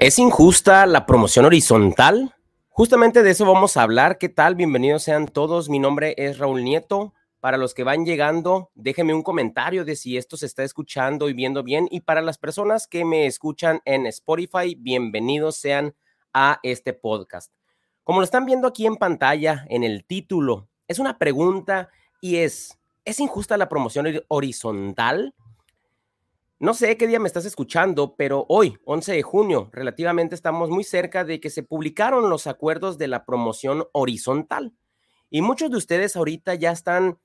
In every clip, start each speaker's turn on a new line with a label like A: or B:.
A: ¿Es injusta la promoción horizontal? Justamente de eso vamos a hablar. ¿Qué tal? Bienvenidos sean todos. Mi nombre es Raúl Nieto. Para los que van llegando, déjenme un comentario de si esto se está escuchando y viendo bien. Y para las personas que me escuchan en Spotify, bienvenidos sean a este podcast. Como lo están viendo aquí en pantalla, en el título, es una pregunta y es, ¿es injusta la promoción horizontal? No sé qué día me estás escuchando, pero hoy, 11 de junio, relativamente estamos muy cerca de que se publicaron los acuerdos de la promoción horizontal. Y muchos de ustedes ahorita ya están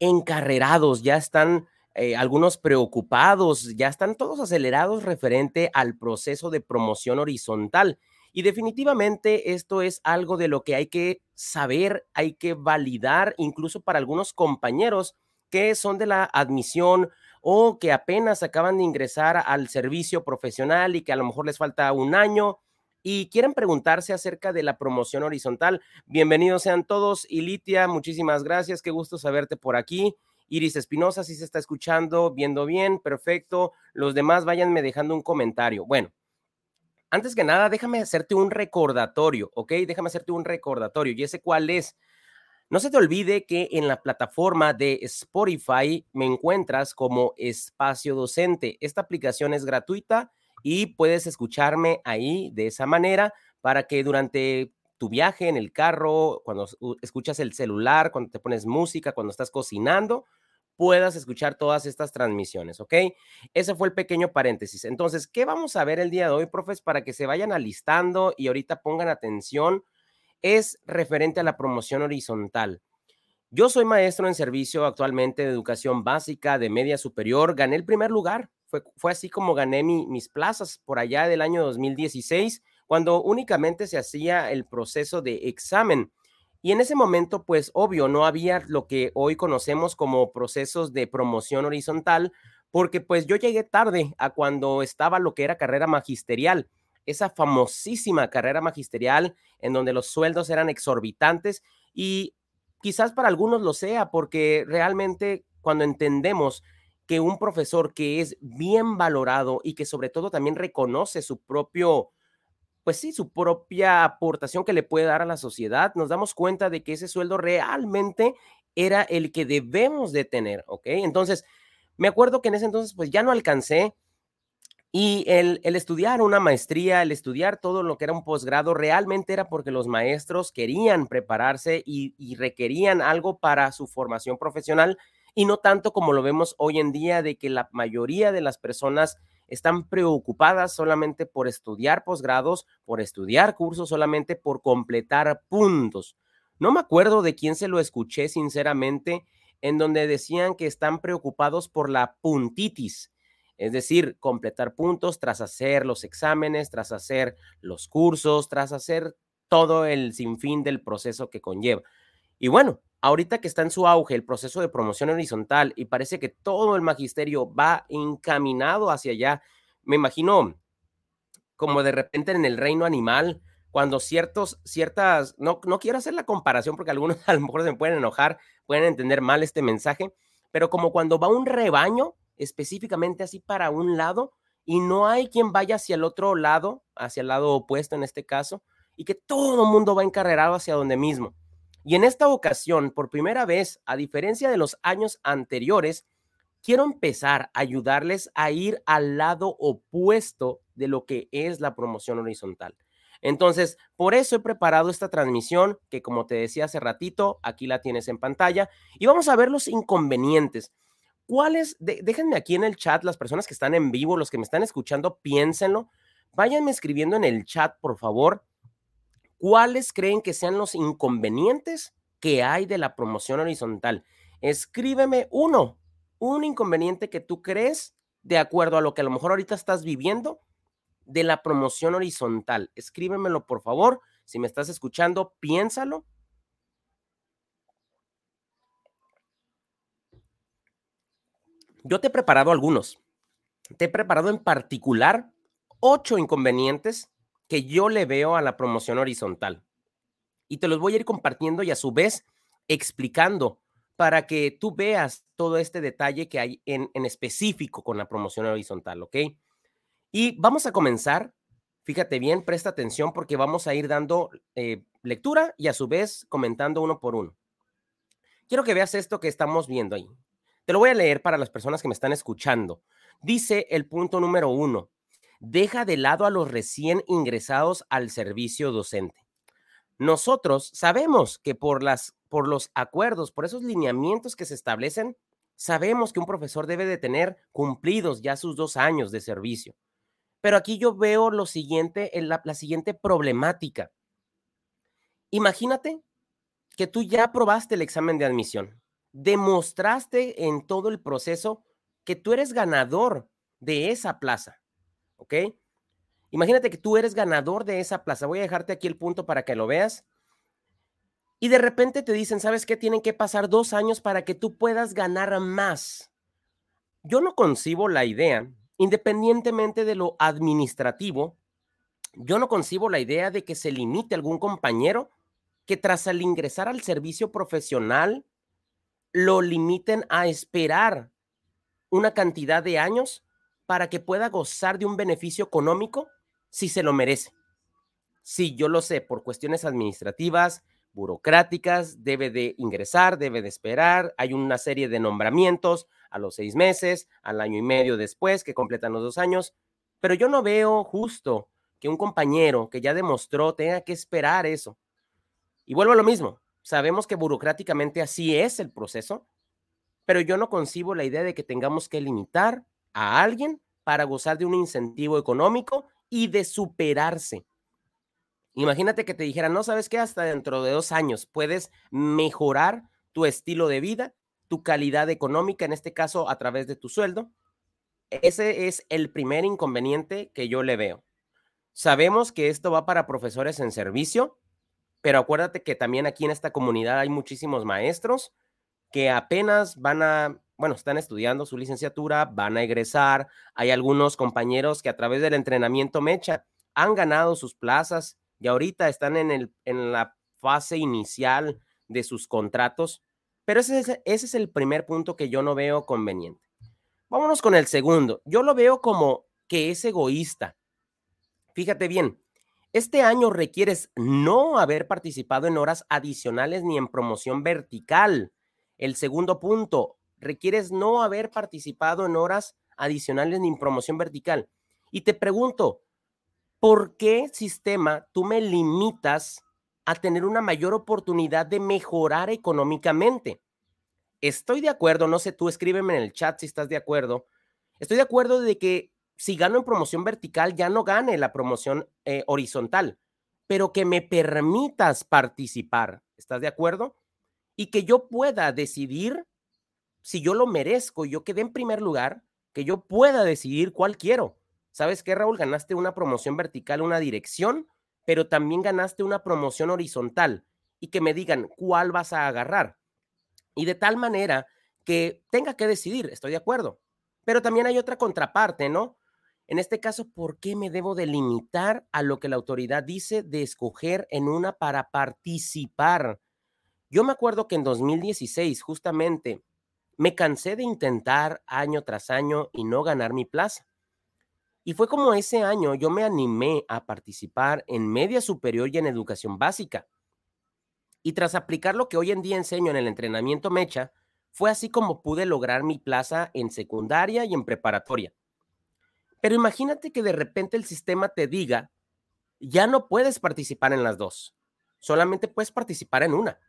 A: encarrerados, ya están eh, algunos preocupados, ya están todos acelerados referente al proceso de promoción horizontal. Y definitivamente esto es algo de lo que hay que saber, hay que validar, incluso para algunos compañeros que son de la admisión o que apenas acaban de ingresar al servicio profesional y que a lo mejor les falta un año y quieren preguntarse acerca de la promoción horizontal. Bienvenidos sean todos. Ilitia, muchísimas gracias. Qué gusto saberte por aquí. Iris Espinosa, si se está escuchando, viendo bien, perfecto. Los demás váyanme dejando un comentario. Bueno, antes que nada, déjame hacerte un recordatorio, ¿ok? Déjame hacerte un recordatorio. ¿Y ese cuál es? No se te olvide que en la plataforma de Spotify me encuentras como Espacio Docente. Esta aplicación es gratuita y puedes escucharme ahí de esa manera para que durante tu viaje en el carro, cuando escuchas el celular, cuando te pones música, cuando estás cocinando, puedas escuchar todas estas transmisiones, ¿ok? Ese fue el pequeño paréntesis. Entonces, ¿qué vamos a ver el día de hoy, profes? Para que se vayan alistando y ahorita pongan atención es referente a la promoción horizontal. Yo soy maestro en servicio actualmente de educación básica de media superior. Gané el primer lugar. Fue, así como gané mis plazas por allá del año 2016, cuando únicamente se hacía el proceso de examen. Y en ese momento, pues obvio, no había lo que hoy conocemos como procesos de promoción horizontal, porque pues yo llegué tarde a cuando estaba lo que era carrera magisterial esa famosísima carrera magisterial en donde los sueldos eran exorbitantes y quizás para algunos lo sea porque realmente cuando entendemos que un profesor que es bien valorado y que sobre todo también reconoce su propio, pues sí, su propia aportación que le puede dar a la sociedad, nos damos cuenta de que ese sueldo realmente era el que debemos de tener, ¿ok? Entonces, me acuerdo que en ese entonces pues ya no alcancé y el, estudiar una maestría, el estudiar todo lo que era un posgrado, realmente era porque los maestros querían prepararse y, y, requerían algo para su formación profesional y no tanto como lo vemos hoy en día de que la mayoría de las personas están preocupadas solamente por estudiar posgrados, por estudiar cursos, solamente por completar puntos. No me acuerdo de quién se lo escuché sinceramente, en donde decían que están preocupados por la puntitis es decir, completar puntos tras hacer los exámenes, tras hacer los cursos, tras hacer todo el sinfín del proceso que conlleva. Y bueno, ahorita que está en su auge el proceso de promoción horizontal y parece que todo el magisterio va encaminado hacia allá, me imagino como de repente en el reino animal, cuando ciertos, ciertas, no, no quiero hacer la comparación porque algunos a lo mejor se pueden enojar, pueden entender mal este mensaje, pero como cuando va un rebaño específicamente así para un lado y no hay quien vaya hacia el otro lado, hacia el lado opuesto en este caso, y que todo el mundo va encarrerado hacia donde mismo. Y en esta ocasión, por primera vez, a diferencia de los años anteriores, quiero empezar a ayudarles a ir al lado opuesto de lo que es la promoción horizontal. Entonces, por eso he preparado esta transmisión que, como te decía hace ratito, aquí la tienes en pantalla, y vamos a ver los inconvenientes. ¿Cuáles? déjenme aquí en el chat, las personas que están en vivo, los que me están escuchando, piénsenlo. Váyanme escribiendo en el chat, por favor, cuáles creen que sean los inconvenientes que hay de la promoción horizontal. Escríbeme uno, un inconveniente que tú crees de acuerdo a lo que a lo mejor ahorita estás viviendo de la promoción horizontal. Escríbemelo, por favor. Si me estás escuchando, piénsalo Yo te he preparado algunos. Te he preparado en particular ocho inconvenientes que yo le veo a la promoción horizontal. Y te los voy a ir compartiendo y a su vez explicando para que tú veas todo este detalle que hay en, específico con la promoción horizontal, ¿ok? Y vamos a comenzar Fíjate bien, presta atención porque vamos a ir dando eh, lectura y a su vez comentando uno por uno. Quiero que veas esto que estamos viendo ahí. Te lo voy a leer para las personas que me están escuchando. Dice el punto número uno, deja de lado a los recién ingresados al servicio docente. Nosotros sabemos que por, las, por los acuerdos, por esos lineamientos que se establecen, sabemos que un profesor debe de tener cumplidos ya sus dos años de servicio. Pero aquí yo veo lo siguiente, la, la siguiente problemática. Imagínate que tú ya aprobaste el examen de admisión, demostraste en todo el proceso que tú eres ganador de esa plaza, ¿ok? Imagínate que tú eres ganador de esa plaza. Voy a dejarte aquí el punto para que lo veas. Y de repente te dicen, ¿sabes qué? Tienen que pasar dos años para que tú puedas ganar más. Yo no concibo la idea independientemente de lo administrativo, yo no concibo la idea de que se limite algún compañero que tras al ingresar al servicio profesional lo limiten a esperar una cantidad de años para que pueda gozar de un beneficio económico si se lo merece. Si yo lo sé, por cuestiones administrativas, burocráticas, debe de ingresar, debe de esperar, hay una serie de nombramientos a los seis meses, al año y medio después, que completan los dos años, pero yo no veo justo que un compañero que ya demostró tenga que esperar eso. Y vuelvo a lo mismo, sabemos que burocráticamente así es el proceso, pero yo no concibo la idea de que tengamos que limitar a alguien para gozar de un incentivo económico y de superarse. Imagínate que te dijeran, no sabes qué, hasta dentro de dos años puedes mejorar tu estilo de vida, tu calidad económica, en este caso a través de tu sueldo. Ese es el primer inconveniente que yo le veo. Sabemos que esto va para profesores en servicio, pero acuérdate que también aquí en esta comunidad hay muchísimos maestros que apenas van a, bueno, están estudiando su licenciatura, van a egresar. Hay algunos compañeros que a través del entrenamiento Mecha han ganado sus plazas y ahorita están en, el, en la fase inicial de sus contratos, pero ese es, ese es el primer punto que yo no veo conveniente. Vámonos con el segundo. Yo lo veo como que es egoísta. Fíjate bien, este año requieres no haber participado en horas adicionales ni en promoción vertical. El segundo punto, requieres no haber participado en horas adicionales ni en promoción vertical. Y te pregunto, ¿por qué sistema tú me limitas a tener una mayor oportunidad de mejorar económicamente? Estoy de acuerdo, no sé, tú escríbeme en el chat si estás de acuerdo. Estoy de acuerdo de que si gano en promoción vertical ya no gane la promoción eh, horizontal, pero que me permitas participar. ¿Estás de acuerdo? Y que yo pueda decidir si yo lo merezco, yo quedé en primer lugar, que yo pueda decidir cuál quiero. ¿Sabes qué, Raúl? Ganaste una promoción vertical, una dirección, pero también ganaste una promoción horizontal y que me digan cuál vas a agarrar. Y de tal manera que tenga que decidir, estoy de acuerdo. Pero también hay otra contraparte, ¿no? En este caso, ¿por qué me debo delimitar a lo que la autoridad dice de escoger en una para participar? Yo me acuerdo que en 2016, justamente, me cansé de intentar año tras año y no ganar mi plaza. Y fue como ese año yo me animé a participar en media superior y en educación básica. Y tras aplicar lo que hoy en día enseño en el entrenamiento Mecha, fue así como pude lograr mi plaza en secundaria y en preparatoria. Pero imagínate que de repente el sistema te diga, ya no puedes participar en las dos, solamente puedes participar en una.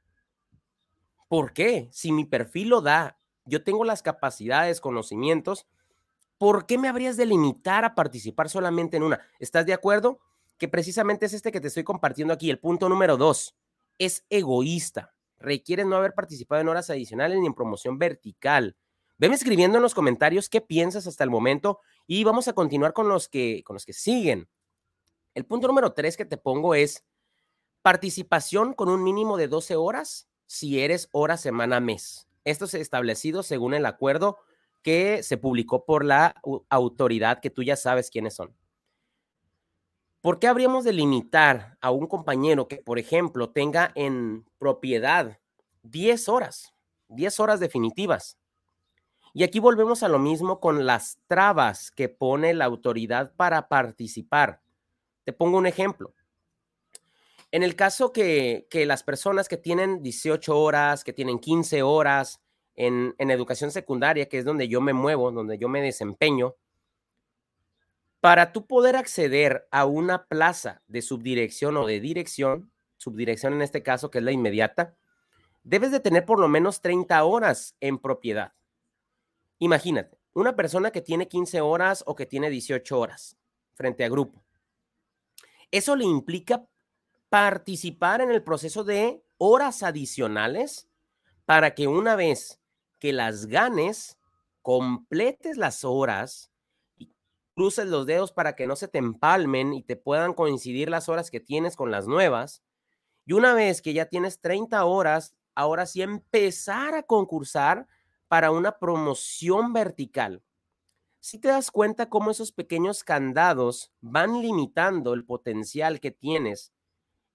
A: ¿Por qué? Si mi perfil lo da, yo tengo las capacidades, conocimientos, ¿por qué me habrías de limitar a participar solamente en una? ¿Estás de acuerdo? Que precisamente es este que te estoy compartiendo aquí, el punto número dos. Es egoísta. Requiere no haber participado en horas adicionales ni en promoción vertical. Veme escribiendo en los comentarios qué piensas hasta el momento y vamos a continuar con los que, con los que siguen. El punto número tres que te pongo es participación con un mínimo de 12 horas si eres hora, semana, mes. Esto es establecido según el acuerdo que se publicó por la autoridad que tú ya sabes quiénes son. ¿Por qué habríamos de limitar a un compañero que, por ejemplo, tenga en propiedad 10 horas, 10 horas definitivas? Y aquí volvemos a lo mismo con las trabas que pone la autoridad para participar. Te pongo un ejemplo. En el caso que, las personas que tienen 18 horas, que tienen 15 horas en, en educación secundaria, que es donde yo me muevo, donde yo me desempeño, para tú poder acceder a una plaza de subdirección o de dirección, subdirección en este caso, que es la inmediata, debes de tener por lo menos 30 horas en propiedad. Imagínate, una persona que tiene 15 horas o que tiene 18 horas frente a grupo. Eso le implica participar en el proceso de horas adicionales para que una vez que las ganes, completes las horas cruces los dedos para que no se te empalmen y te puedan coincidir las horas que tienes con las nuevas. Y una vez que ya tienes 30 horas, ahora sí empezar a concursar para una promoción vertical. Si te das cuenta cómo esos pequeños candados van limitando el potencial que tienes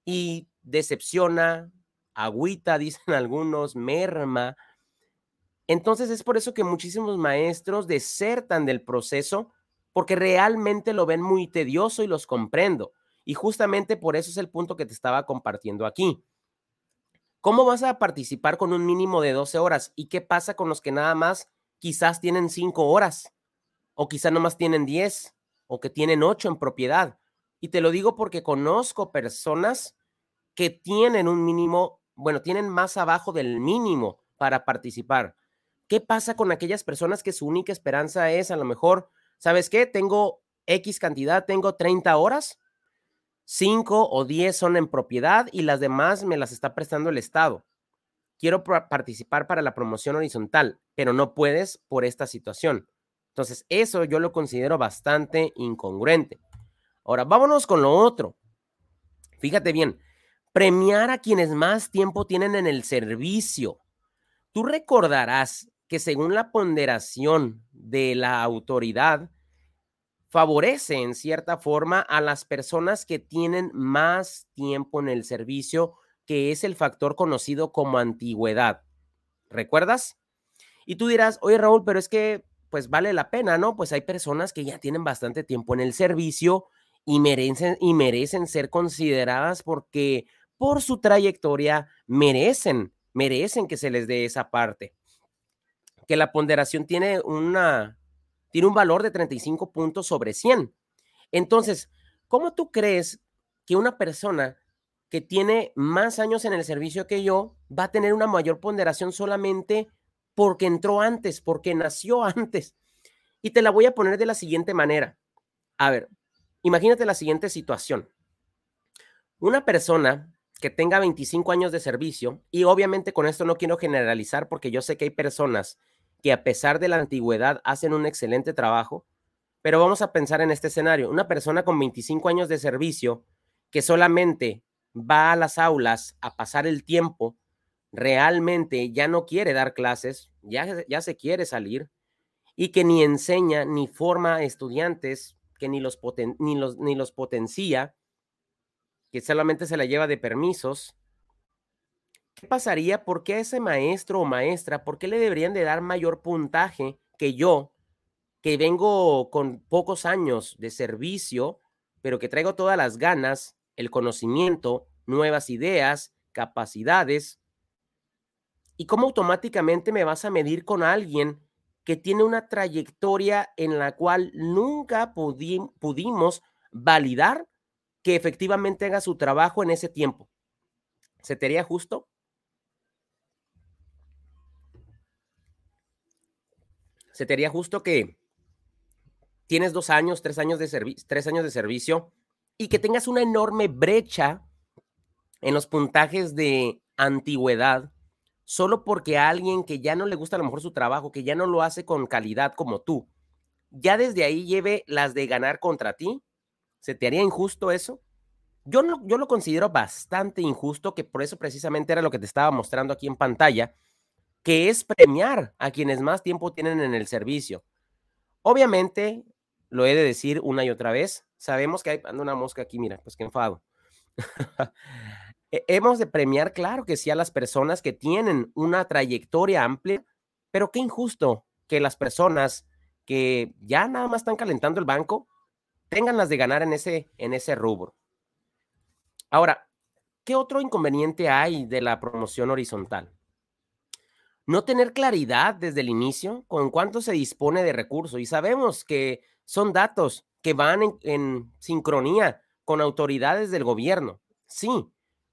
A: y decepciona, agüita, dicen algunos, merma. Entonces es por eso que muchísimos maestros desertan del proceso porque realmente lo ven muy tedioso y los comprendo. Y justamente por eso es el punto que te estaba compartiendo aquí. ¿Cómo vas a participar con un mínimo de 12 horas? ¿Y qué pasa con los que nada más quizás tienen 5 horas? O quizás más tienen 10 o que tienen 8 en propiedad. Y te lo digo porque conozco personas que tienen un mínimo, bueno, tienen más abajo del mínimo para participar. ¿Qué pasa con aquellas personas que su única esperanza es a lo mejor ¿sabes qué? Tengo X cantidad, tengo 30 horas, 5 o 10 son en propiedad y las demás me las está prestando el Estado. Quiero participar para la promoción horizontal, pero no puedes por esta situación. Entonces, eso yo lo considero bastante incongruente. Ahora, vámonos con lo otro. Fíjate bien, premiar a quienes más tiempo tienen en el servicio. Tú recordarás que según la ponderación de la autoridad, favorece en cierta forma a las personas que tienen más tiempo en el servicio, que es el factor conocido como antigüedad. ¿Recuerdas? Y tú dirás, oye Raúl, pero es que pues vale la pena, ¿no? Pues hay personas que ya tienen bastante tiempo en el servicio y merecen, y merecen ser consideradas porque por su trayectoria merecen, merecen que se les dé esa parte que la ponderación tiene, una, tiene un valor de 35 puntos sobre 100. Entonces, ¿cómo tú crees que una persona que tiene más años en el servicio que yo va a tener una mayor ponderación solamente porque entró antes, porque nació antes? Y te la voy a poner de la siguiente manera. A ver, imagínate la siguiente situación. Una persona que tenga 25 años de servicio, y obviamente con esto no quiero generalizar porque yo sé que hay personas que a pesar de la antigüedad hacen un excelente trabajo, pero vamos a pensar en este escenario, una persona con 25 años de servicio que solamente va a las aulas a pasar el tiempo, realmente ya no quiere dar clases, ya, ya se quiere salir y que ni enseña ni forma estudiantes, que ni los, ni los, ni los potencia, que solamente se la lleva de permisos, ¿qué pasaría? ¿Por qué ese maestro o maestra, por qué le deberían de dar mayor puntaje que yo, que vengo con pocos años de servicio, pero que traigo todas las ganas, el conocimiento, nuevas ideas, capacidades? ¿Y cómo automáticamente me vas a medir con alguien que tiene una trayectoria en la cual nunca pudimos validar que efectivamente haga su trabajo en ese tiempo? ¿Se te haría justo? Se te haría justo que tienes dos años, tres años de servicio, tres años de servicio y que tengas una enorme brecha en los puntajes de antigüedad solo porque a alguien que ya no le gusta a lo mejor su trabajo, que ya no lo hace con calidad como tú, ya desde ahí lleve las de ganar contra ti, ¿se te haría injusto eso? Yo, yo lo considero bastante injusto, que por eso precisamente era lo que te estaba mostrando aquí en pantalla, que es premiar a quienes más tiempo tienen en el servicio. Obviamente, lo he de decir una y otra vez, sabemos que hay una mosca aquí, mira, pues qué enfado. Hemos de premiar, claro que sí, a las personas que tienen una trayectoria amplia, pero qué injusto que las personas que ya nada más están calentando el banco tengan las de ganar en ese, en ese rubro. Ahora, ¿qué otro inconveniente hay de la promoción horizontal? No tener claridad desde el inicio con cuánto se dispone de recursos. Y sabemos que son datos que van en, sincronía con autoridades del gobierno. Sí,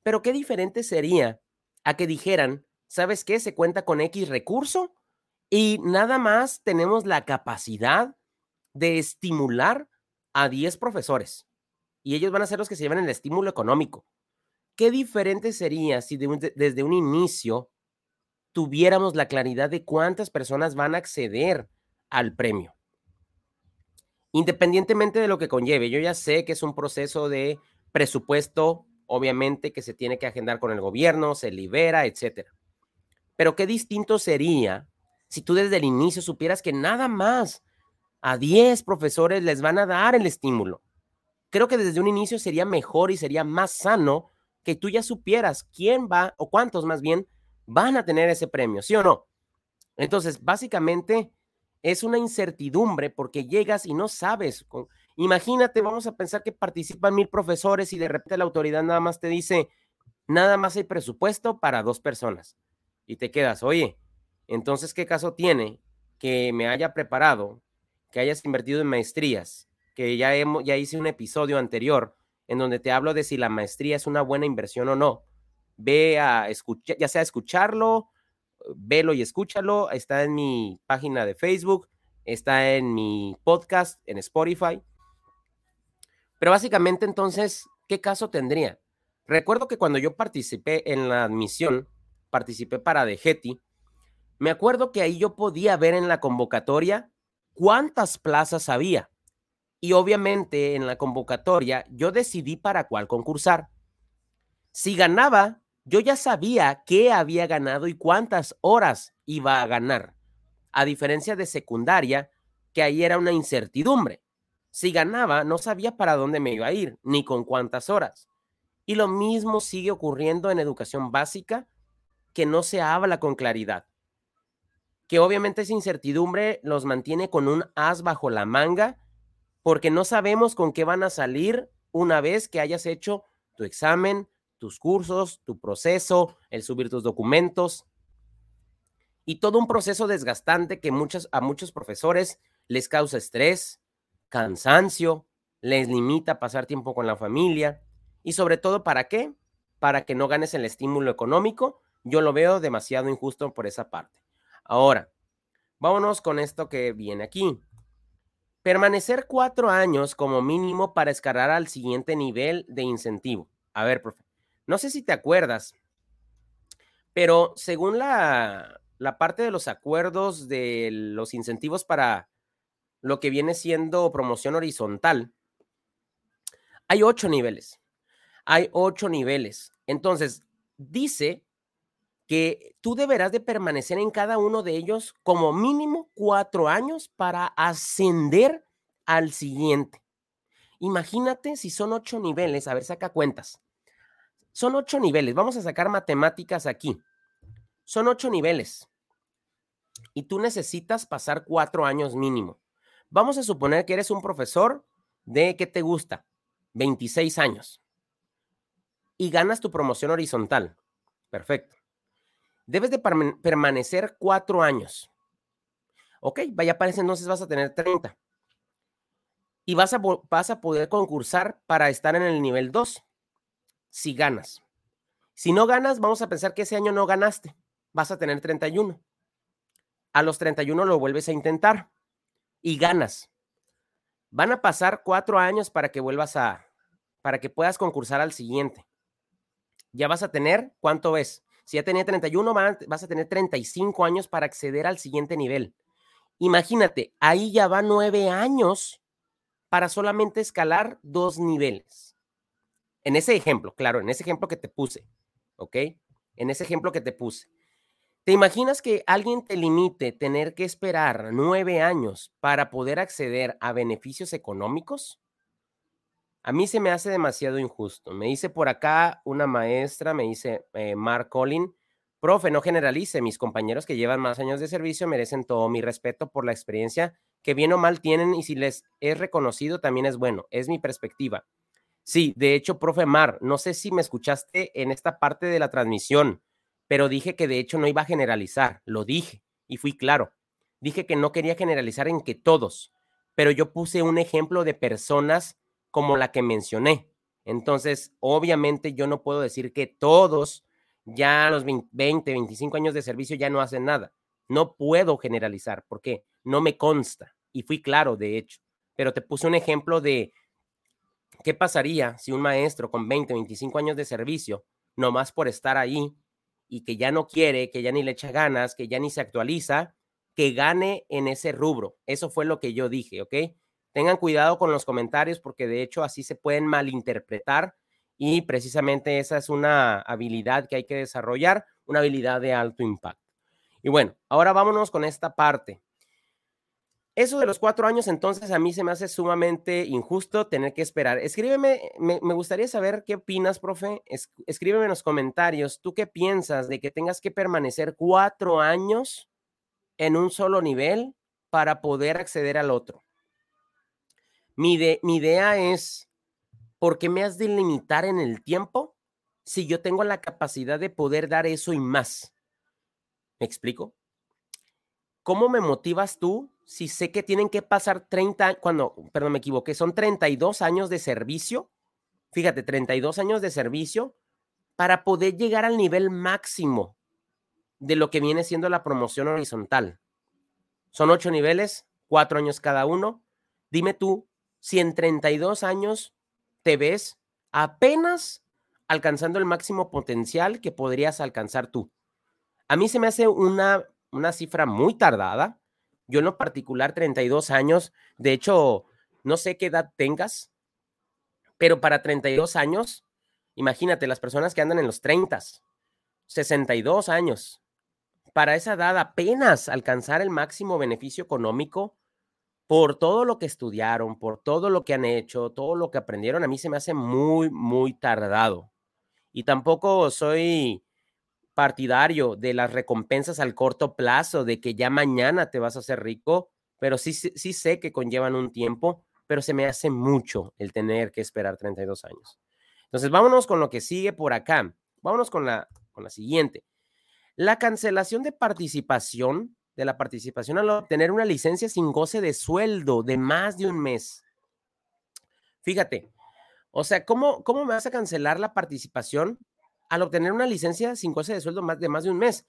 A: pero qué diferente sería a que dijeran, ¿sabes qué? Se cuenta con X recurso y nada más tenemos la capacidad de estimular a 10 profesores y ellos van a ser los que se llevan el estímulo económico. ¿Qué diferente sería si desde un inicio tuviéramos la claridad de cuántas personas van a acceder al premio? Independientemente de lo que conlleve, yo ya sé que es un proceso de presupuesto, obviamente, que se tiene que agendar con el gobierno, se libera, etcétera. Pero qué distinto sería si tú desde el inicio supieras que nada más a 10 profesores les van a dar el estímulo. Creo que desde un inicio sería mejor y sería más sano que tú ya supieras quién va o cuántos más bien van a tener ese premio, ¿sí o no? Entonces, básicamente es una incertidumbre porque llegas y no sabes. Imagínate, vamos a pensar que participan mil profesores y de repente la autoridad nada más te dice, nada más hay presupuesto para dos personas. Y te quedas, oye, entonces, ¿qué caso tiene que me haya preparado que hayas invertido en maestrías, que ya, hemos, ya hice un episodio anterior en donde te hablo de si la maestría es una buena inversión o no. Ve a escuchar, ya sea escucharlo, velo y escúchalo. Está en mi página de Facebook, está en mi podcast, en Spotify. Pero básicamente entonces, ¿qué caso tendría? Recuerdo que cuando yo participé en la admisión, participé para DGETI, me acuerdo que ahí yo podía ver en la convocatoria cuántas plazas había. Y obviamente en la convocatoria yo decidí para cuál concursar. Si ganaba, yo ya sabía qué había ganado y cuántas horas iba a ganar. A diferencia de secundaria, que ahí era una incertidumbre. Si ganaba, no sabía para dónde me iba a ir, ni con cuántas horas. Y lo mismo sigue ocurriendo en educación básica, que no se habla con claridad que obviamente esa incertidumbre los mantiene con un as bajo la manga, porque no sabemos con qué van a salir una vez que hayas hecho tu examen, tus cursos, tu proceso, el subir tus documentos y todo un proceso desgastante que a muchos profesores les causa estrés, cansancio, les limita pasar tiempo con la familia y sobre todo para qué? Para que no ganes el estímulo económico. Yo lo veo demasiado injusto por esa parte. Ahora, vámonos con esto que viene aquí. Permanecer cuatro años como mínimo para escalar al siguiente nivel de incentivo. A ver, profe, no sé si te acuerdas, pero según la, la parte de los acuerdos de los incentivos para lo que viene siendo promoción horizontal, hay ocho niveles. Hay ocho niveles. Entonces, dice que tú deberás de permanecer en cada uno de ellos como mínimo cuatro años para ascender al siguiente. Imagínate si son ocho niveles, a ver, saca cuentas. Son ocho niveles, vamos a sacar matemáticas aquí. Son ocho niveles y tú necesitas pasar cuatro años mínimo. Vamos a suponer que eres un profesor de, ¿qué te gusta? 26 años y ganas tu promoción horizontal. Perfecto debes de permanecer cuatro años. Ok, vaya, parece entonces vas a tener 30. Y vas a, vas a poder concursar para estar en el nivel 2, si ganas. Si no ganas, vamos a pensar que ese año no ganaste, vas a tener 31. A los 31 lo vuelves a intentar y ganas. Van a pasar cuatro años para que vuelvas a, para que puedas concursar al siguiente. Ya vas a tener, ¿cuánto es? Si ya tenía 31, vas a tener 35 años para acceder al siguiente nivel. Imagínate, ahí ya va nueve años para solamente escalar dos niveles. En ese ejemplo, claro, en ese ejemplo que te puse, ¿ok? En ese ejemplo que te puse. ¿Te imaginas que alguien te limite tener que esperar nueve años para poder acceder a beneficios económicos? A mí se me hace demasiado injusto. Me dice por acá una maestra, me dice eh, Mark Collin, profe, no generalice, mis compañeros que llevan más años de servicio merecen todo mi respeto por la experiencia que bien o mal tienen y si les es reconocido también es bueno. Es mi perspectiva. Sí, de hecho, profe Mar, no sé si me escuchaste en esta parte de la transmisión, pero dije que de hecho no iba a generalizar, lo dije y fui claro. Dije que no quería generalizar en que todos, pero yo puse un ejemplo de personas como la que mencioné. Entonces, obviamente yo no puedo decir que todos ya a los 20, 25 años de servicio ya no hacen nada. No puedo generalizar porque no me consta y fui claro, de hecho, pero te puse un ejemplo de qué pasaría si un maestro con 20, 25 años de servicio, nomás por estar ahí y que ya no quiere, que ya ni le echa ganas, que ya ni se actualiza, que gane en ese rubro. Eso fue lo que yo dije, ¿ok? Tengan cuidado con los comentarios porque de hecho así se pueden malinterpretar y precisamente esa es una habilidad que hay que desarrollar, una habilidad de alto impacto. Y bueno, ahora vámonos con esta parte. Eso de los cuatro años, entonces a mí se me hace sumamente injusto tener que esperar. Escríbeme, me, gustaría saber qué opinas, profe. escríbeme en los comentarios, ¿tú qué piensas de que tengas que permanecer cuatro años en un solo nivel para poder acceder al otro? Mi, mi idea es, ¿por qué me has de limitar en el tiempo si yo tengo la capacidad de poder dar eso y más? ¿Me explico? ¿Cómo me motivas tú si sé que tienen que pasar 30, cuando, perdón, me equivoqué, son 32 años de servicio, fíjate, 32 años de servicio para poder llegar al nivel máximo de lo que viene siendo la promoción horizontal. Son ocho niveles, cuatro años cada uno. Dime tú, si en 32 años te ves apenas alcanzando el máximo potencial que podrías alcanzar tú. A mí se me hace una, una cifra muy tardada, yo en lo particular, 32 años, de hecho, no sé qué edad tengas, pero para 32 años, imagínate las personas que andan en los 30, 62 años, para esa edad apenas alcanzar el máximo beneficio económico por todo lo que estudiaron, por todo lo que han hecho, todo lo que aprendieron, a mí se me hace muy, muy tardado. Y tampoco soy partidario de las recompensas al corto plazo, de que ya mañana te vas a hacer rico, pero sí, sí, sé que conllevan un tiempo, pero se me hace mucho el tener que esperar 32 años. Entonces, vámonos con lo que sigue por acá. Vámonos con la, con la siguiente. La cancelación de participación, de la participación al obtener una licencia sin goce de sueldo de más de un mes. Fíjate, o sea, ¿cómo, cómo me vas a cancelar la participación al obtener una licencia sin goce de sueldo más de más de un mes.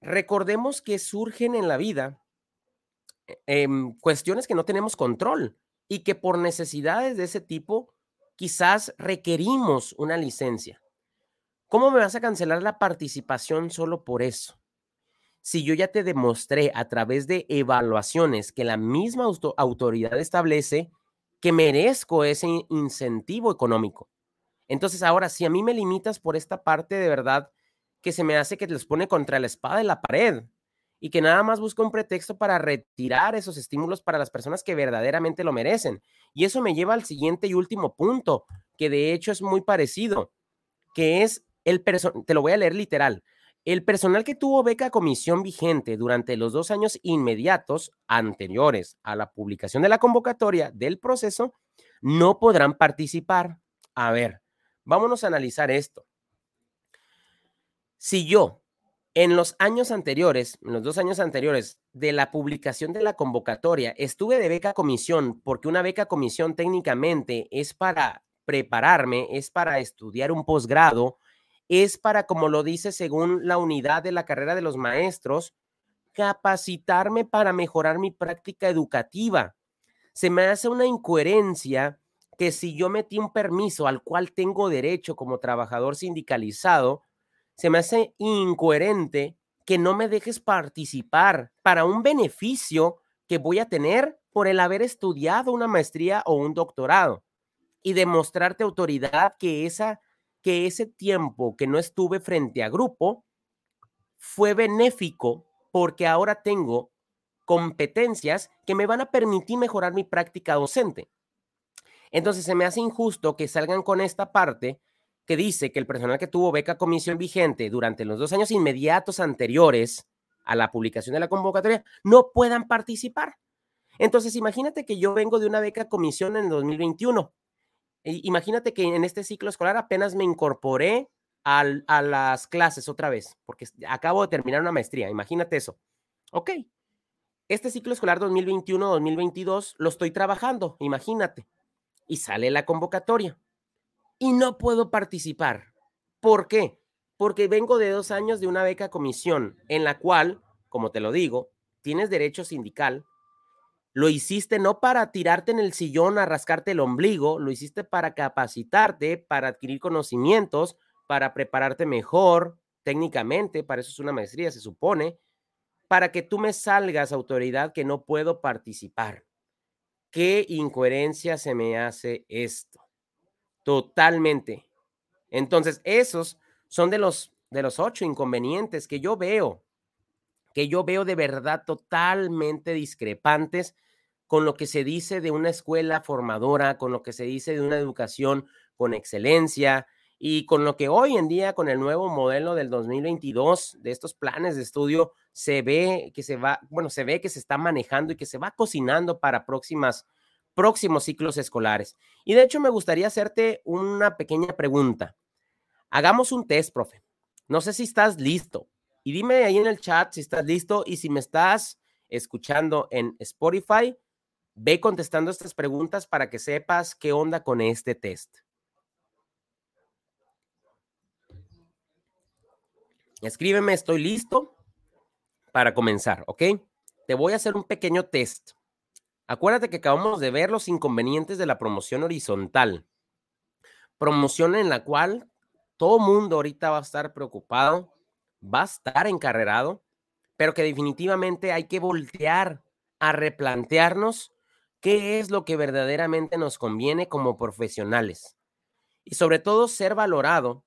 A: Recordemos que surgen en la vida eh, cuestiones que no tenemos control y que por necesidades de ese tipo quizás requerimos una licencia. ¿Cómo me vas a cancelar la participación solo por eso? Si yo ya te demostré a través de evaluaciones que la misma autoridad establece que merezco ese incentivo económico. Entonces, ahora, si a mí me limitas por esta parte de verdad que se me hace que les pone contra la espada de la pared y que nada más busca un pretexto para retirar esos estímulos para las personas que verdaderamente lo merecen. Y eso me lleva al siguiente y último punto, que de hecho es muy parecido, que es el personal, te lo voy a leer literal, el personal que tuvo beca comisión vigente durante los dos años inmediatos anteriores a la publicación de la convocatoria del proceso no podrán participar. A ver, Vámonos a analizar esto. Si yo en los años anteriores, en los dos años anteriores de la publicación de la convocatoria, estuve de beca comisión, porque una beca comisión técnicamente es para prepararme, es para estudiar un posgrado, es para, como lo dice según la unidad de la carrera de los maestros, capacitarme para mejorar mi práctica educativa. Se me hace una incoherencia que si yo metí un permiso al cual tengo derecho como trabajador sindicalizado, se me hace incoherente que no me dejes participar para un beneficio que voy a tener por el haber estudiado una maestría o un doctorado y demostrarte autoridad que esa que ese tiempo que no estuve frente a grupo fue benéfico porque ahora tengo competencias que me van a permitir mejorar mi práctica docente. Entonces se me hace injusto que salgan con esta parte que dice que el personal que tuvo beca comisión vigente durante los dos años inmediatos anteriores a la publicación de la convocatoria no puedan participar. Entonces, imagínate que yo vengo de una beca comisión en 2021. Imagínate que en este ciclo escolar apenas me incorporé a las clases otra vez, porque acabo de terminar una maestría. Imagínate eso. Ok, este ciclo escolar 2021-2022 lo estoy trabajando, imagínate. Y sale la convocatoria. Y no puedo participar. ¿Por qué? Porque vengo de dos años de una beca comisión en la cual, como te lo digo, tienes derecho sindical. Lo hiciste no para tirarte en el sillón a rascarte el ombligo, lo hiciste para capacitarte, para adquirir conocimientos, para prepararte mejor técnicamente, para eso es una maestría, se supone, para que tú me salgas, autoridad, que no puedo participar. ¿Qué incoherencia se me hace esto? Totalmente. Entonces, esos son de los, de los ocho inconvenientes que yo veo, que yo veo de verdad totalmente discrepantes con lo que se dice de una escuela formadora, con lo que se dice de una educación con excelencia, y con lo que hoy en día, con el nuevo modelo del 2022, de estos planes de estudio, se ve que se va, bueno, se ve que se está manejando y que se va cocinando para próximas, próximos ciclos escolares. Y de hecho, me gustaría hacerte una pequeña pregunta. Hagamos un test, profe. No sé si estás listo. Y dime ahí en el chat si estás listo y si me estás escuchando en Spotify, ve contestando estas preguntas para que sepas qué onda con este test. Escríbeme, estoy listo para comenzar, ¿ok? Te voy a hacer un pequeño test. Acuérdate que acabamos de ver los inconvenientes de la promoción horizontal. Promoción en la cual todo mundo ahorita va a estar preocupado, va a estar encarrerado, pero que definitivamente hay que voltear a replantearnos qué es lo que verdaderamente nos conviene como profesionales. Y sobre todo ser valorado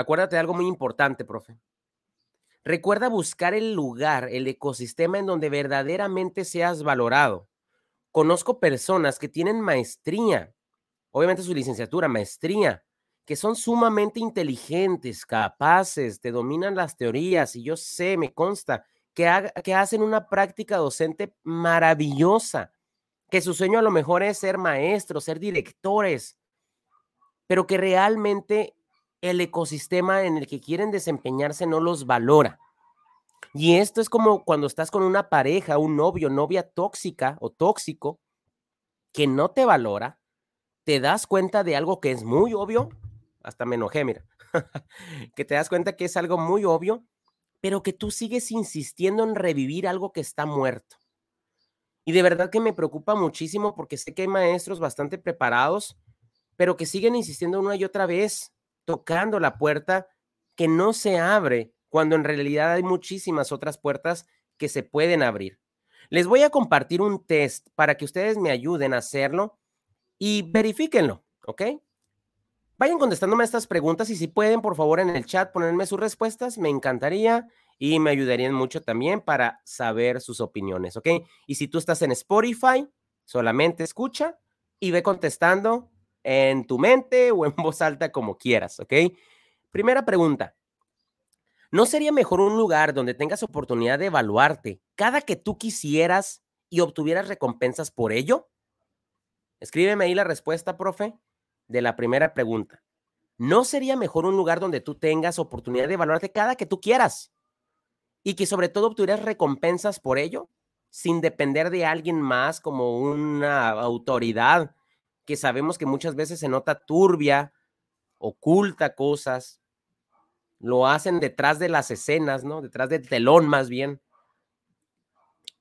A: Acuérdate de algo muy importante, profe. Recuerda buscar el lugar, el ecosistema en donde verdaderamente seas valorado. Conozco personas que tienen maestría, obviamente su licenciatura, maestría, que son sumamente inteligentes, capaces, te dominan las teorías y yo sé, me consta, que, que hacen una práctica docente maravillosa, que su sueño a lo mejor es ser maestros, ser directores, pero que realmente el ecosistema en el que quieren desempeñarse no los valora. Y esto es como cuando estás con una pareja, un novio, novia tóxica o tóxico, que no te valora, te das cuenta de algo que es muy obvio, hasta me enojé, mira, que te das cuenta que es algo muy obvio, pero que tú sigues insistiendo en revivir algo que está muerto. Y de verdad que me preocupa muchísimo porque sé que hay maestros bastante preparados, pero que siguen insistiendo una y otra vez tocando la puerta que no se abre cuando en realidad hay muchísimas otras puertas que se pueden abrir. Les voy a compartir un test para que ustedes me ayuden a hacerlo y verifíquenlo, ¿ok? Vayan contestándome estas preguntas y si pueden, por favor, en el chat ponerme sus respuestas, me encantaría y me ayudarían mucho también para saber sus opiniones, ¿ok? Y si tú estás en Spotify, solamente escucha y ve contestando en tu mente o en voz alta como quieras, ¿ok? Primera pregunta. ¿No sería mejor un lugar donde tengas oportunidad de evaluarte cada que tú quisieras y obtuvieras recompensas por ello? Escríbeme ahí la respuesta, profe, de la primera pregunta. ¿No sería mejor un lugar donde tú tengas oportunidad de evaluarte cada que tú quieras y que sobre todo obtuvieras recompensas por ello sin depender de alguien más como una autoridad que sabemos que muchas veces se nota turbia, oculta cosas, lo hacen detrás de las escenas, ¿no? Detrás del telón más bien.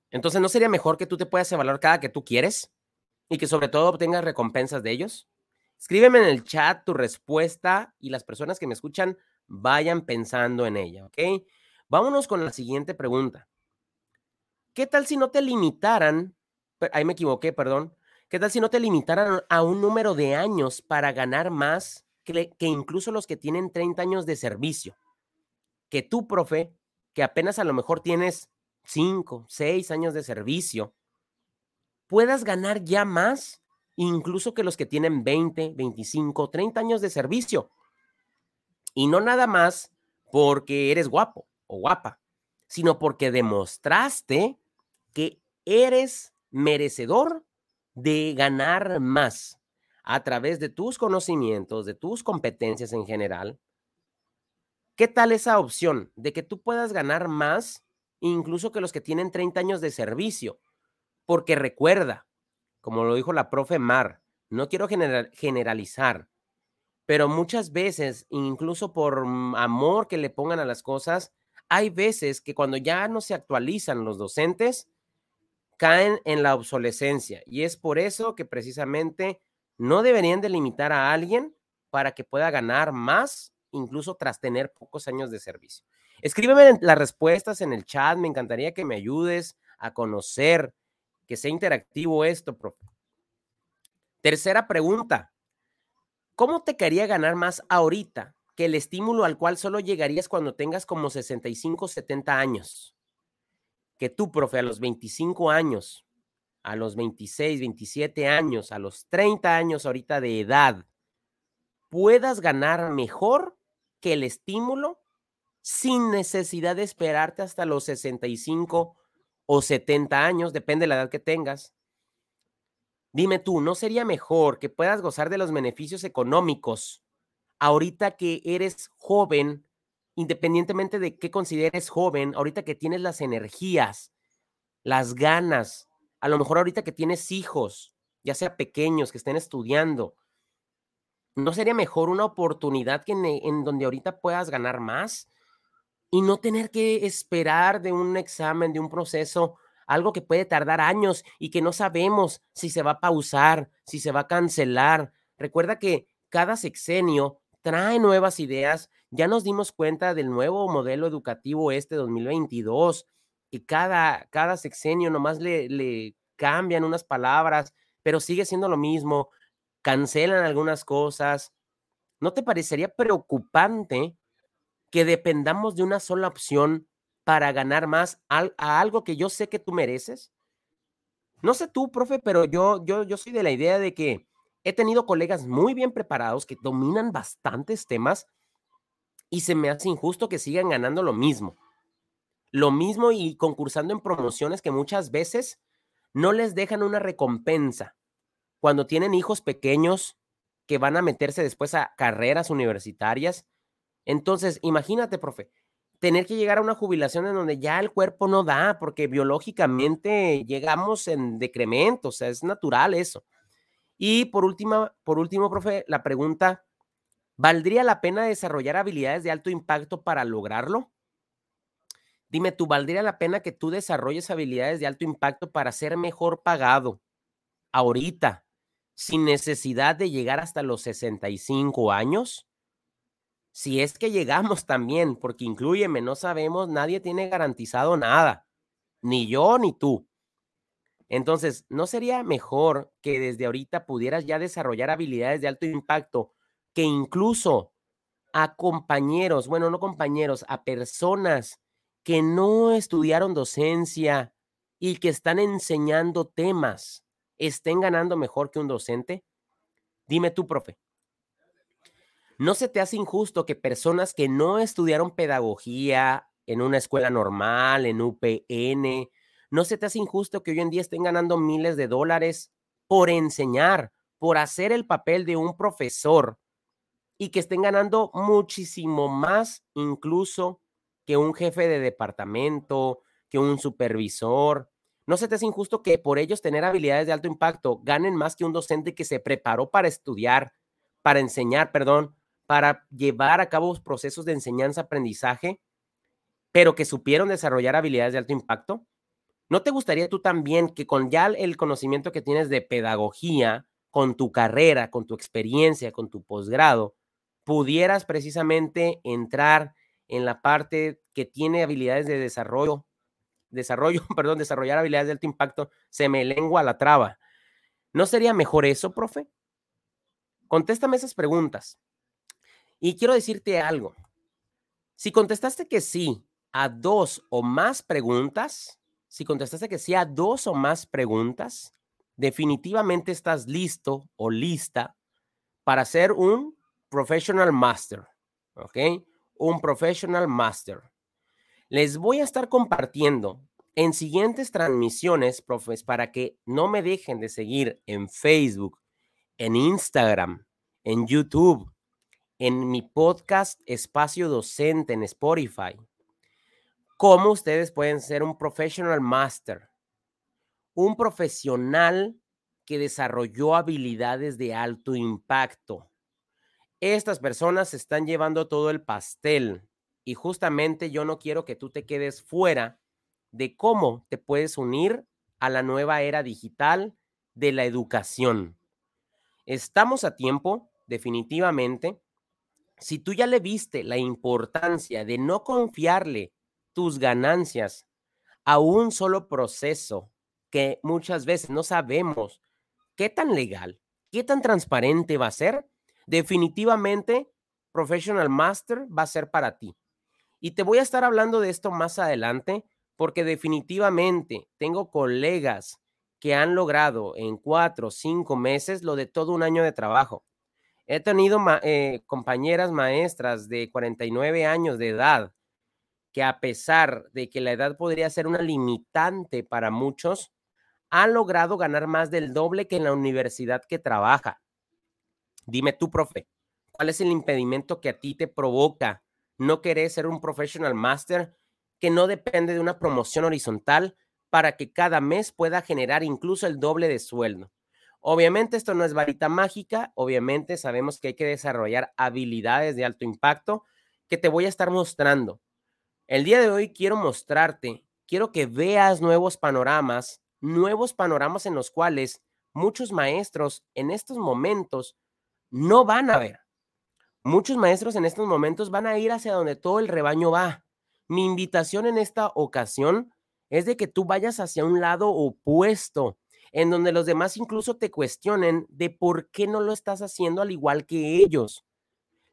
A: Entonces, ¿no sería mejor que tú te puedas evaluar cada que tú quieres y que sobre todo obtengas recompensas de ellos? Escríbeme en el chat tu respuesta y las personas que me escuchan vayan pensando en ella, ¿ok? Vámonos con la siguiente pregunta. ¿Qué tal si no te limitaran? Ahí me equivoqué, perdón. ¿Qué tal si no te limitaran a un número de años para ganar más que, incluso los que tienen 30 años de servicio? Que tú, profe, que apenas a lo mejor tienes 5, 6 años de servicio, puedas ganar ya más incluso que los que tienen 20, 25, 30 años de servicio. Y no nada más porque eres guapo o guapa, sino porque demostraste que eres merecedor de ganar más a través de tus conocimientos, de tus competencias en general, ¿qué tal esa opción de que tú puedas ganar más incluso que los que tienen 30 años de servicio? Porque recuerda, como lo dijo la profe Mar, no quiero generalizar, pero muchas veces, incluso por amor que le pongan a las cosas, hay veces que cuando ya no se actualizan los docentes, caen en la obsolescencia. Y es por eso que precisamente no deberían delimitar a alguien para que pueda ganar más, incluso tras tener pocos años de servicio. Escríbeme las respuestas en el chat, me encantaría que me ayudes a conocer, que sea interactivo esto, profe. Tercera pregunta, ¿cómo te quería ganar más ahorita que el estímulo al cual solo llegarías cuando tengas como 65, 70 años? Que tú, profe, a los 25 años, a los 26, 27 años, a los 30 años ahorita de edad, puedas ganar mejor que el estímulo sin necesidad de esperarte hasta los 65 o 70 años, depende de la edad que tengas. Dime tú, ¿no sería mejor que puedas gozar de los beneficios económicos ahorita que eres joven, independientemente de qué consideres joven, ahorita que tienes las energías, las ganas, a lo mejor ahorita que tienes hijos, ya sea pequeños, que estén estudiando, ¿no sería mejor una oportunidad que en, en donde ahorita puedas ganar más? y no tener que esperar de un examen, de un proceso, algo que puede tardar años y que no sabemos si se va a pausar, si se va a cancelar. Recuerda que cada sexenio trae nuevas ideas. Ya nos dimos cuenta del nuevo modelo educativo este 2022 y cada, cada sexenio nomás le, le cambian unas palabras, pero sigue siendo lo mismo. Cancelan algunas cosas. ¿No te parecería preocupante que dependamos de una sola opción para ganar más a, algo que yo sé que tú mereces? No sé tú, profe, pero yo, yo, yo soy de la idea de que he tenido colegas muy bien preparados que dominan bastantes temas y se me hace injusto que sigan ganando lo mismo. Lo mismo y concursando en promociones que muchas veces no les dejan una recompensa. Cuando tienen hijos pequeños que van a meterse después a carreras universitarias entonces, imagínate, profe, tener que llegar a una jubilación en donde ya el cuerpo no da, porque biológicamente llegamos en decremento, o sea, es natural eso. Y por último, por último, profe, la pregunta, ¿valdría la pena desarrollar habilidades de alto impacto para lograrlo? Dime tú, ¿valdría la pena que tú desarrolles habilidades de alto impacto para ser mejor pagado ahorita, sin necesidad de llegar hasta los 65 años? si es que llegamos también, porque incluyeme, no sabemos, nadie tiene garantizado nada, ni yo ni tú. Entonces, ¿no sería mejor que desde ahorita pudieras ya desarrollar habilidades de alto impacto que incluso a compañeros, bueno, no compañeros, a personas que no estudiaron docencia y que están enseñando temas, estén ganando mejor que un docente? Dime tú, profe. ¿No se te hace injusto que personas que no estudiaron pedagogía en una escuela normal, en UPN, no se te hace injusto que hoy en día estén ganando miles de dólares por enseñar, por hacer el papel de un profesor y que estén ganando muchísimo más incluso que un jefe de departamento, que un supervisor? ¿No se te hace injusto que por ellos tener habilidades de alto impacto ganen más que un docente que se preparó para estudiar, para enseñar, perdón, para llevar a cabo procesos de enseñanza-aprendizaje, pero que supieron desarrollar habilidades de alto impacto? ¿No te gustaría tú también que con ya el conocimiento que tienes de pedagogía, con tu carrera, con tu experiencia, con tu posgrado, pudieras precisamente entrar en la parte que tiene habilidades de desarrollo, desarrollo, perdón, desarrollar habilidades de alto impacto, se me lengua la traba. ¿No sería mejor eso, profe? Contéstame esas preguntas. Y quiero decirte algo. Si contestaste que sí a dos o más preguntas, si contestaste que sí a dos o más preguntas, definitivamente estás listo o lista para ser un professional master, ¿ok? Un professional master. Les voy a estar compartiendo en siguientes transmisiones, profes, para que no me dejen de seguir en Facebook, en Instagram, en YouTube, en mi podcast Espacio Docente en Spotify, cómo ustedes pueden ser un professional master, un profesional que desarrolló habilidades de alto impacto. Estas personas están llevando todo el pastel y justamente yo no quiero que tú te quedes fuera de cómo te puedes unir a la nueva era digital de la educación. Estamos a tiempo, definitivamente. Si tú ya le viste la importancia de no confiarle tus ganancias a un solo proceso que muchas veces no sabemos qué tan legal, qué tan transparente va a ser, definitivamente Professional Master va a ser para ti. Y te voy a estar hablando de esto más adelante porque definitivamente tengo colegas que han logrado en cuatro o cinco meses lo de todo un año de trabajo. He tenido eh, compañeras maestras de 49 años de edad que a pesar de que la edad podría ser una limitante para muchos, han logrado ganar más del doble que en la universidad que trabaja. Dime tú, profe, ¿cuál es el impedimento que a ti te provoca no querer ser un professional master que no depende de una promoción horizontal para que cada mes pueda generar incluso el doble de sueldo? Obviamente esto no es varita mágica, obviamente sabemos que hay que desarrollar habilidades de alto impacto que te voy a estar mostrando. El día de hoy quiero mostrarte, quiero que veas nuevos panoramas, nuevos panoramas en los cuales muchos maestros en estos momentos no van a ver. Muchos maestros en estos momentos van a ir hacia donde todo el rebaño va. Mi invitación en esta ocasión es de que tú vayas hacia un lado opuesto, en donde los demás incluso te cuestionen de por qué no lo estás haciendo al igual que ellos.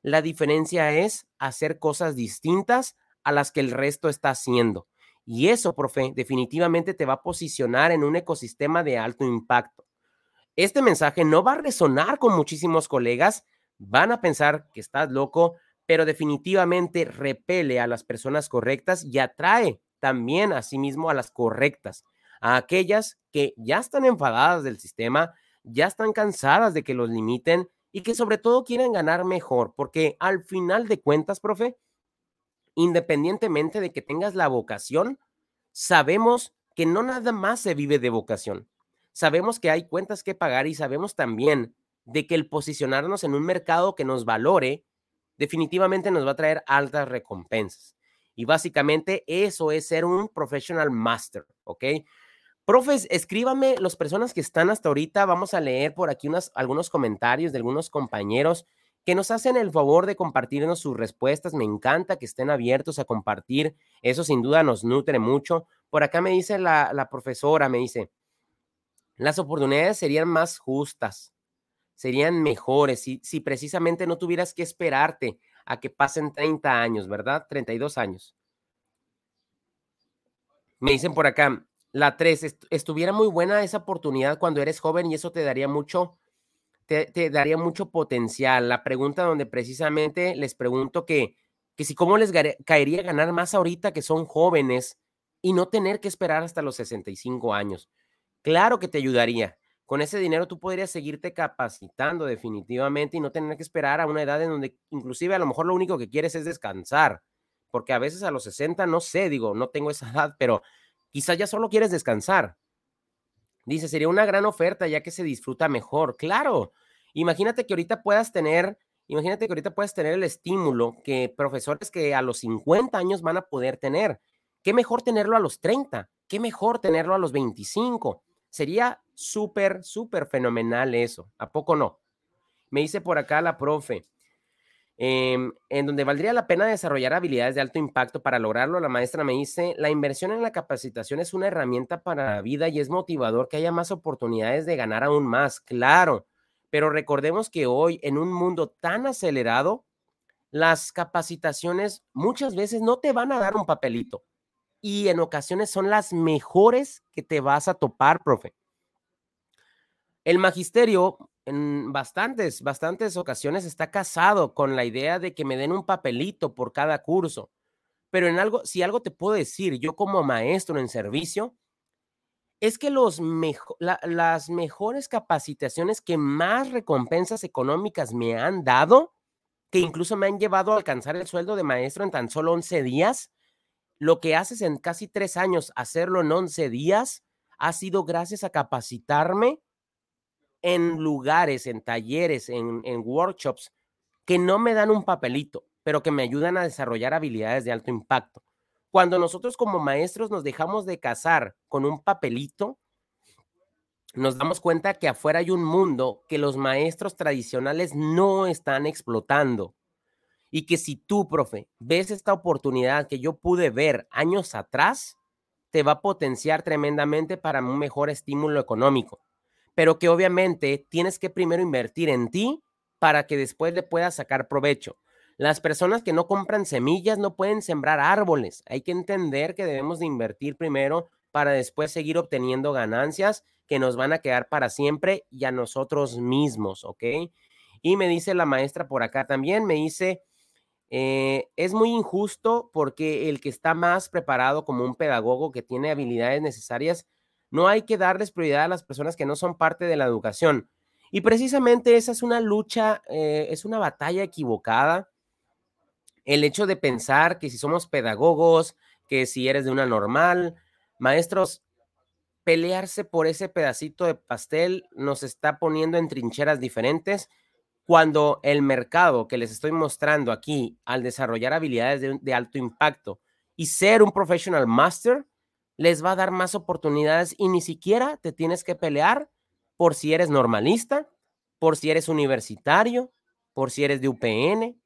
A: La diferencia es hacer cosas distintas a las que el resto está haciendo. Y eso, profe, definitivamente te va a posicionar en un ecosistema de alto impacto. Este mensaje no va a resonar con muchísimos colegas, van a pensar que estás loco, pero definitivamente repele a las personas correctas y atrae también a sí mismo a las correctas, a aquellas que ya están enfadadas del sistema, ya están cansadas de que los limiten y que sobre todo quieren ganar mejor, porque al final de cuentas, profe, independientemente de que tengas la vocación, sabemos que no nada más se vive de vocación. Sabemos que hay cuentas que pagar y sabemos también de que el posicionarnos en un mercado que nos valore definitivamente nos va a traer altas recompensas. Y básicamente eso es ser un professional master, ¿ok? Profes, escríbame las personas que están hasta ahorita. Vamos a leer por aquí unas, algunos comentarios de algunos compañeros que nos hacen el favor de compartirnos sus respuestas. Me encanta que estén abiertos a compartir. Eso sin duda nos nutre mucho. Por acá me dice la, profesora, me dice, las oportunidades serían más justas, serían mejores si, si precisamente no tuvieras que esperarte a que pasen 30 años, ¿verdad? 32 años. Me dicen por acá, la 3, estuviera muy buena esa oportunidad cuando eres joven y eso te daría mucho te, daría mucho potencial. La pregunta donde precisamente les pregunto que, que si cómo les caería ganar más ahorita que son jóvenes y no tener que esperar hasta los 65 años. Claro que te ayudaría. Con ese dinero tú podrías seguirte capacitando definitivamente y no tener que esperar a una edad en donde inclusive a lo mejor lo único que quieres es descansar. Porque a veces a los 60, no sé, digo, no tengo esa edad, pero quizás ya solo quieres descansar. Dice, sería una gran oferta ya que se disfruta mejor. Claro, imagínate que ahorita puedas tener, imagínate que ahorita puedas tener el estímulo que profesores que a los 50 años van a poder tener. ¿Qué mejor tenerlo a los 30? ¿Qué mejor tenerlo a los 25? Sería súper, súper fenomenal eso. ¿A poco no? Me dice por acá la profe, Em, en donde valdría la pena desarrollar habilidades de alto impacto. Para lograrlo, la maestra me dice, la inversión en la capacitación es una herramienta para la vida y es motivador que haya más oportunidades de ganar aún más, claro, pero recordemos que hoy en un mundo tan acelerado, las capacitaciones muchas veces no te van a dar un papelito y en ocasiones son las mejores que te vas a topar, profe. El magisterio en bastantes, bastantes ocasiones está casado con la idea de que me den un papelito por cada curso. pero en algo, si algo te puedo decir, yo como maestro en servicio, es que los las mejores capacitaciones que más recompensas económicas me han dado, que incluso me han llevado a alcanzar el sueldo de maestro en tan solo 11 días, lo que haces en casi tres años, hacerlo en 11 días, ha sido gracias a capacitarme en lugares, en talleres, en, en workshops que no me dan un papelito, pero que me ayudan a desarrollar habilidades de alto impacto. Cuando nosotros como maestros nos dejamos de casar con un papelito, nos damos cuenta que afuera hay un mundo que los maestros tradicionales no están explotando. Y que si tú, profe, ves esta oportunidad que yo pude ver años atrás, te va a potenciar tremendamente para un mejor estímulo económico. Pero que obviamente tienes que primero invertir en ti para que después le puedas sacar provecho. Las personas que no compran semillas no pueden sembrar árboles. Hay que entender que debemos de invertir primero para después seguir obteniendo ganancias que nos van a quedar para siempre y a nosotros mismos, ¿ok? Y me dice la maestra por acá también, me dice, eh, es muy injusto porque el que está más preparado como un pedagogo que tiene habilidades necesarias, no hay que darles prioridad a las personas que no son parte de la educación. Y precisamente esa es una lucha, eh, es una batalla equivocada el hecho de pensar que si somos pedagogos, que si eres de una normal, maestros, pelearse por ese pedacito de pastel nos está poniendo en trincheras diferentes cuando el mercado que les estoy mostrando aquí al desarrollar habilidades de, alto impacto y ser un professional master les va a dar más oportunidades y ni siquiera te tienes que pelear por si eres normalista, por si eres universitario, por si eres de UPN,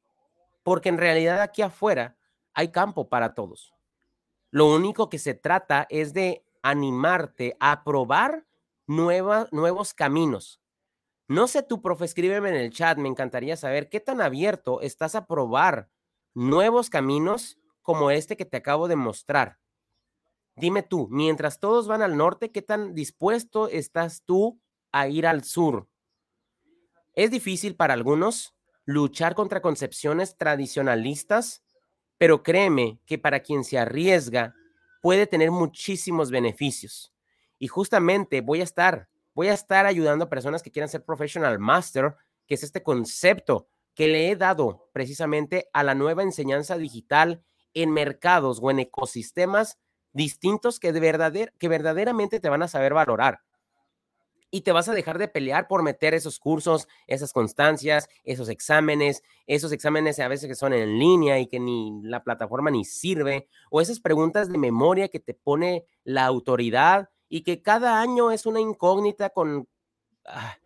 A: porque en realidad aquí afuera hay campo para todos. Lo único que se trata es de animarte a probar nuevos caminos. No sé tú, profe, escríbeme en el chat, me encantaría saber qué tan abierto estás a probar nuevos caminos como este que te acabo de mostrar. Dime tú, mientras todos van al norte, ¿qué tan dispuesto estás tú a ir al sur? Es difícil para algunos, luchar contra concepciones tradicionalistas, pero créeme que para quien se arriesga puede tener muchísimos beneficios. Y justamente voy a estar, voy a estar ayudando a personas que quieran ser professional master, que es este concepto que le he dado precisamente a la nueva enseñanza digital en mercados o en ecosistemas distintos que, de que verdaderamente te van a saber valorar. Y te vas a dejar de pelear por meter esos cursos, esas constancias, esos exámenes, esos exámenes a veces que son en línea y que ni la plataforma ni sirve, o esas preguntas de memoria que te pone la autoridad y que cada año es una incógnita con, ah,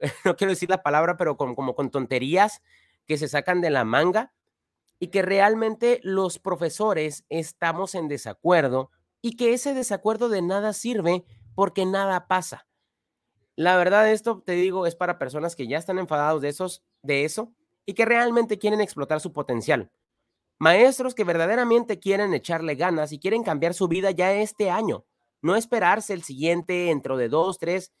A: no quiero decir la palabra, pero con, como con tonterías que se sacan de la manga y que realmente los profesores estamos en desacuerdo y que ese desacuerdo de nada sirve porque nada pasa. La verdad, esto te digo, es para personas que ya están enfadados de, esos, de eso y que realmente quieren explotar su potencial. Maestros que verdaderamente quieren echarle ganas y quieren cambiar su vida ya este año. No esperarse el siguiente dentro de dos, tres,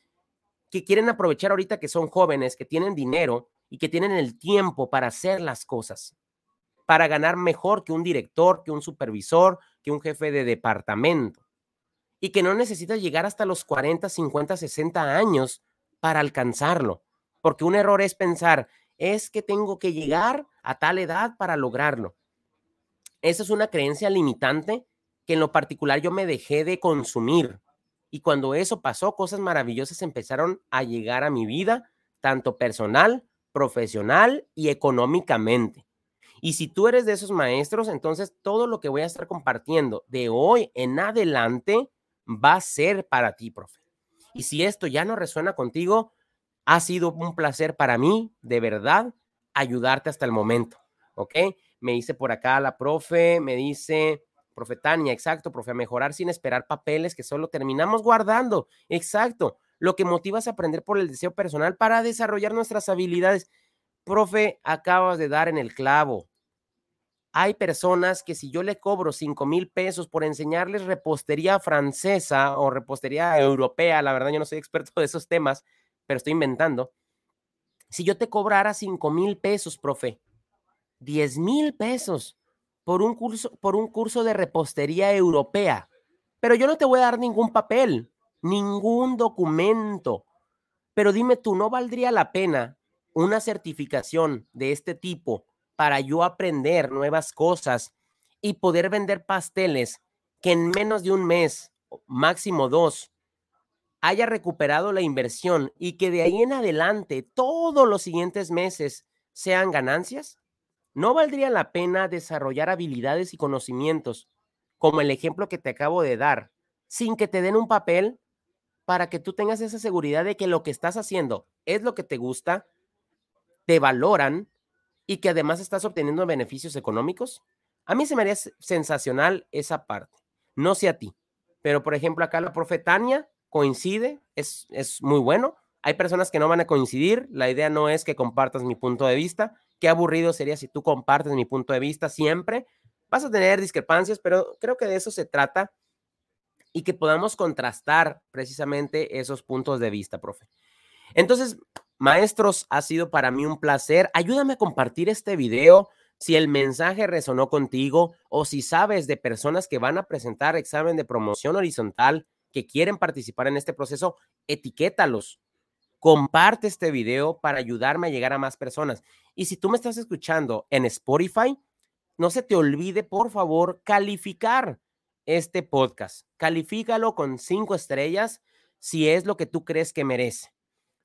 A: que quieren aprovechar ahorita que son jóvenes, que tienen dinero y que tienen el tiempo para hacer las cosas, para ganar mejor que un director, que un supervisor, que un jefe de departamento y que no necesitas llegar hasta los 40, 50, 60 años para alcanzarlo. Porque un error es pensar, es que tengo que llegar a tal edad para lograrlo. Esa es una creencia limitante que en lo particular yo me dejé de consumir. Y cuando eso pasó, cosas maravillosas empezaron a llegar a mi vida, tanto personal, profesional y económicamente. Y si tú eres de esos maestros, entonces todo lo que voy a estar compartiendo de hoy en adelante va a ser para ti, profe. Y si esto ya no resuena contigo, ha sido un placer para mí, de verdad, ayudarte hasta el momento. ¿Ok? Me dice por acá la profe, me dice, profe Tania, exacto, profe, a mejorar sin esperar papeles que solo terminamos guardando. Exacto. Lo que motiva es aprender por el deseo personal para desarrollar nuestras habilidades. Profe, acabas de dar en el clavo. Hay personas que si yo le cobro 5 mil pesos por enseñarles repostería francesa o repostería europea, la verdad yo no soy experto de esos temas, pero estoy inventando. Si yo te cobrara 5 mil pesos, profe, 10 mil pesos por un curso, por un curso de repostería europea. Pero yo no te voy a dar ningún papel, ningún documento. Pero dime tú, ¿no valdría la pena una certificación de este tipo para yo aprender nuevas cosas y poder vender pasteles que en menos de un mes, máximo dos, haya recuperado la inversión y que de ahí en adelante todos los siguientes meses sean ganancias? ¿No valdría la pena desarrollar habilidades y conocimientos, como el ejemplo que te acabo de dar, sin que te den un papel para que tú tengas esa seguridad de que lo que estás haciendo es lo que te gusta, te valoran y que además estás obteniendo beneficios económicos? A mí se me haría sensacional esa parte. No sé a ti, pero por ejemplo acá la profetania coincide, es, es muy bueno. Hay personas que no van a coincidir, la idea no es que compartas mi punto de vista. Qué aburrido sería si tú compartes mi punto de vista siempre. Vas a tener discrepancias, pero creo que de eso se trata y que podamos contrastar precisamente esos puntos de vista, profe. Entonces, Maestros, ha sido para mí un placer. Ayúdame a compartir este video si el mensaje resonó contigo o si sabes de personas que van a presentar examen de promoción horizontal que quieren participar en este proceso, etiquétalos. Comparte este video para ayudarme a llegar a más personas. Y si tú me estás escuchando en Spotify, no se te olvide, por favor, calificar este podcast. Califícalo con cinco estrellas si es lo que tú crees que merece.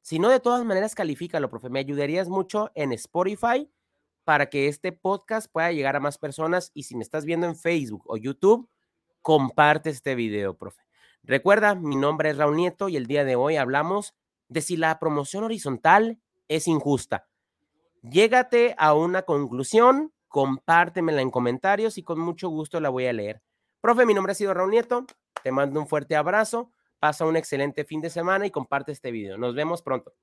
A: Si no, de todas maneras, califícalo, profe. Me ayudarías mucho en Spotify para que este podcast pueda llegar a más personas. Y si me estás viendo en Facebook o YouTube, comparte este video, profe. Recuerda, mi nombre es Raúl Nieto y el día de hoy hablamos de si la promoción horizontal es injusta. Llégate a una conclusión, compártemela en comentarios y con mucho gusto la voy a leer. Profe, mi nombre ha sido Raúl Nieto. Te mando un fuerte abrazo. Pasa un excelente fin de semana y comparte este video. Nos vemos pronto.